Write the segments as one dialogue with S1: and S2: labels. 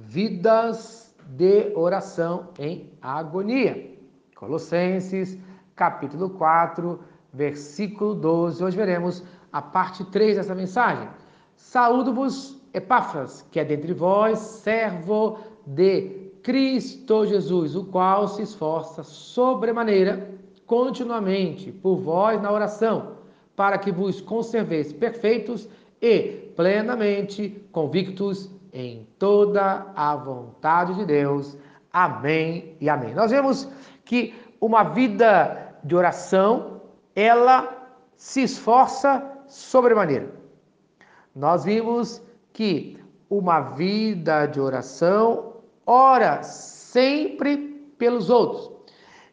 S1: vidas de oração em agonia. Colossenses, capítulo 4, versículo 12. Hoje veremos a parte 3 dessa mensagem. Saúdo-vos, Epáfras, que é dentre vós, servo de Cristo Jesus, o qual se esforça sobremaneira continuamente por vós na oração, para que vos conserveis perfeitos e plenamente convictos em toda a vontade de Deus. Amém e amém. Nós vemos que uma vida de oração, ela se esforça sobremaneira. Nós vimos que uma vida de oração ora sempre pelos outros.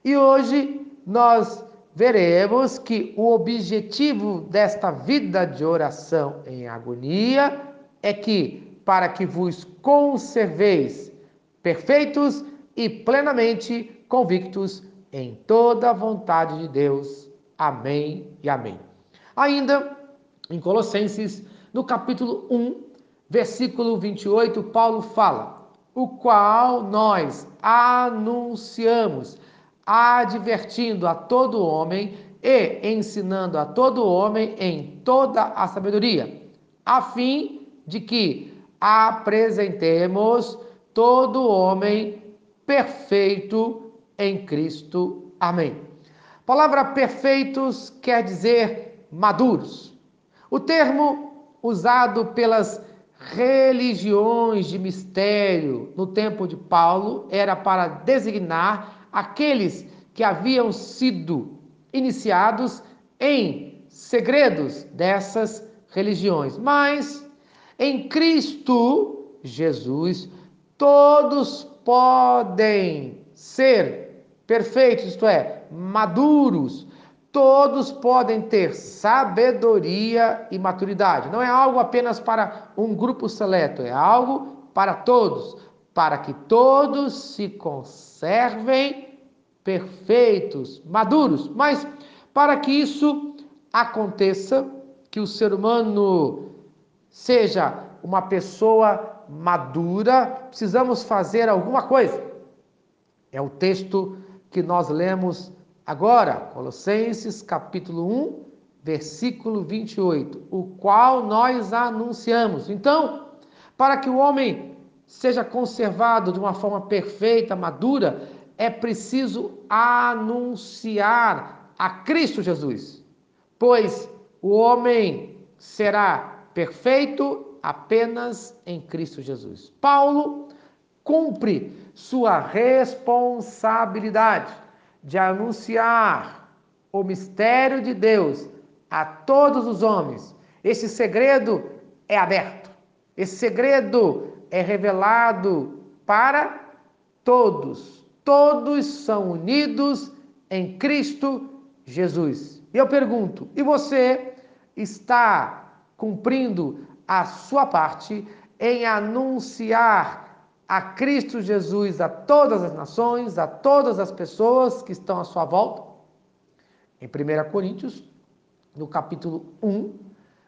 S1: E hoje nós veremos que o objetivo desta vida de oração em agonia é que para que vos conserveis perfeitos e plenamente convictos em toda a vontade de Deus. Amém e amém. Ainda em Colossenses, no capítulo 1, versículo 28, Paulo fala: o qual nós anunciamos advertindo a todo homem e ensinando a todo homem em toda a sabedoria, a fim de que apresentemos todo homem perfeito em Cristo. Amém. A palavra perfeitos quer dizer maduros. O termo usado pelas religiões de mistério no tempo de Paulo era para designar aqueles que haviam sido iniciados em segredos dessas religiões. Mas em Cristo Jesus, todos podem ser perfeitos, isto é, maduros. Todos podem ter sabedoria e maturidade. Não é algo apenas para um grupo seleto, é algo para todos para que todos se conservem perfeitos, maduros. Mas para que isso aconteça, que o ser humano seja uma pessoa madura, precisamos fazer alguma coisa. É o texto que nós lemos agora, Colossenses capítulo 1, versículo 28, o qual nós anunciamos. Então, para que o homem seja conservado de uma forma perfeita, madura, é preciso anunciar a Cristo Jesus, pois o homem será perfeito apenas em Cristo Jesus. Paulo cumpre sua responsabilidade de anunciar o mistério de Deus a todos os homens. Esse segredo é aberto. Esse segredo é revelado para todos. Todos são unidos em Cristo Jesus. E eu pergunto: e você está cumprindo a sua parte em anunciar a Cristo Jesus a todas as nações, a todas as pessoas que estão à sua volta? Em 1 Coríntios, no capítulo 1,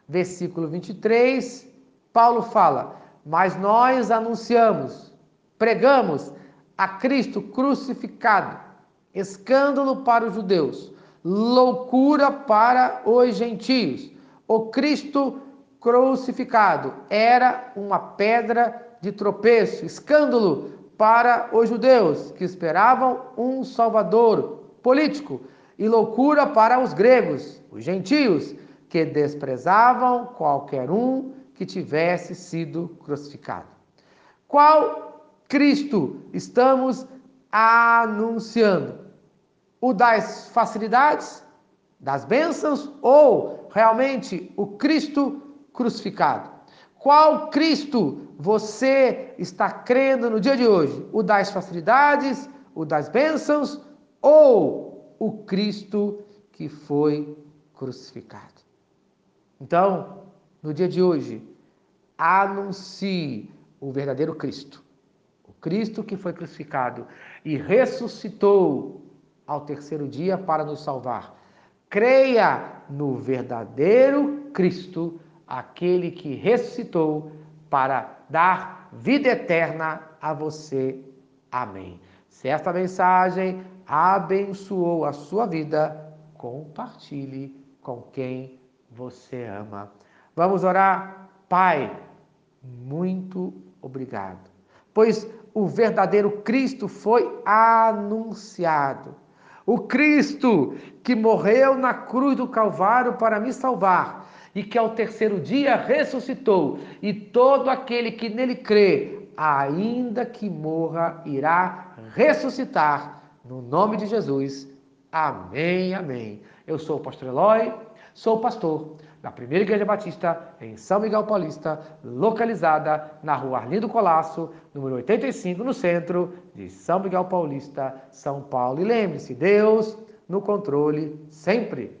S1: versículo 23, Paulo fala: mas nós anunciamos, pregamos a Cristo crucificado, escândalo para os judeus, loucura para os gentios. O Cristo crucificado era uma pedra de tropeço, escândalo para os judeus que esperavam um salvador político e loucura para os gregos, os gentios que desprezavam qualquer um que tivesse sido crucificado. Qual Cristo estamos anunciando? O das facilidades, das bênçãos ou realmente o Cristo crucificado? Qual Cristo você está crendo no dia de hoje? O das facilidades, o das bênçãos ou o Cristo que foi crucificado? Então, no dia de hoje, anuncie o verdadeiro Cristo. O Cristo que foi crucificado e ressuscitou ao terceiro dia para nos salvar. Creia no verdadeiro Cristo, aquele que ressuscitou para dar vida eterna a você. Amém. Se esta mensagem abençoou a sua vida, compartilhe com quem você ama. Vamos orar? Pai, muito obrigado, pois o verdadeiro Cristo foi anunciado. O Cristo que morreu na cruz do Calvário para me salvar e que ao terceiro dia ressuscitou, e todo aquele que nele crê, ainda que morra, irá ressuscitar. No nome de Jesus. Amém, amém. Eu sou o pastor Eloy, sou pastor da Primeira Igreja Batista em São Miguel Paulista, localizada na rua Arlindo Colasso, número 85, no centro de São Miguel Paulista, São Paulo. E lembre-se, Deus no controle sempre.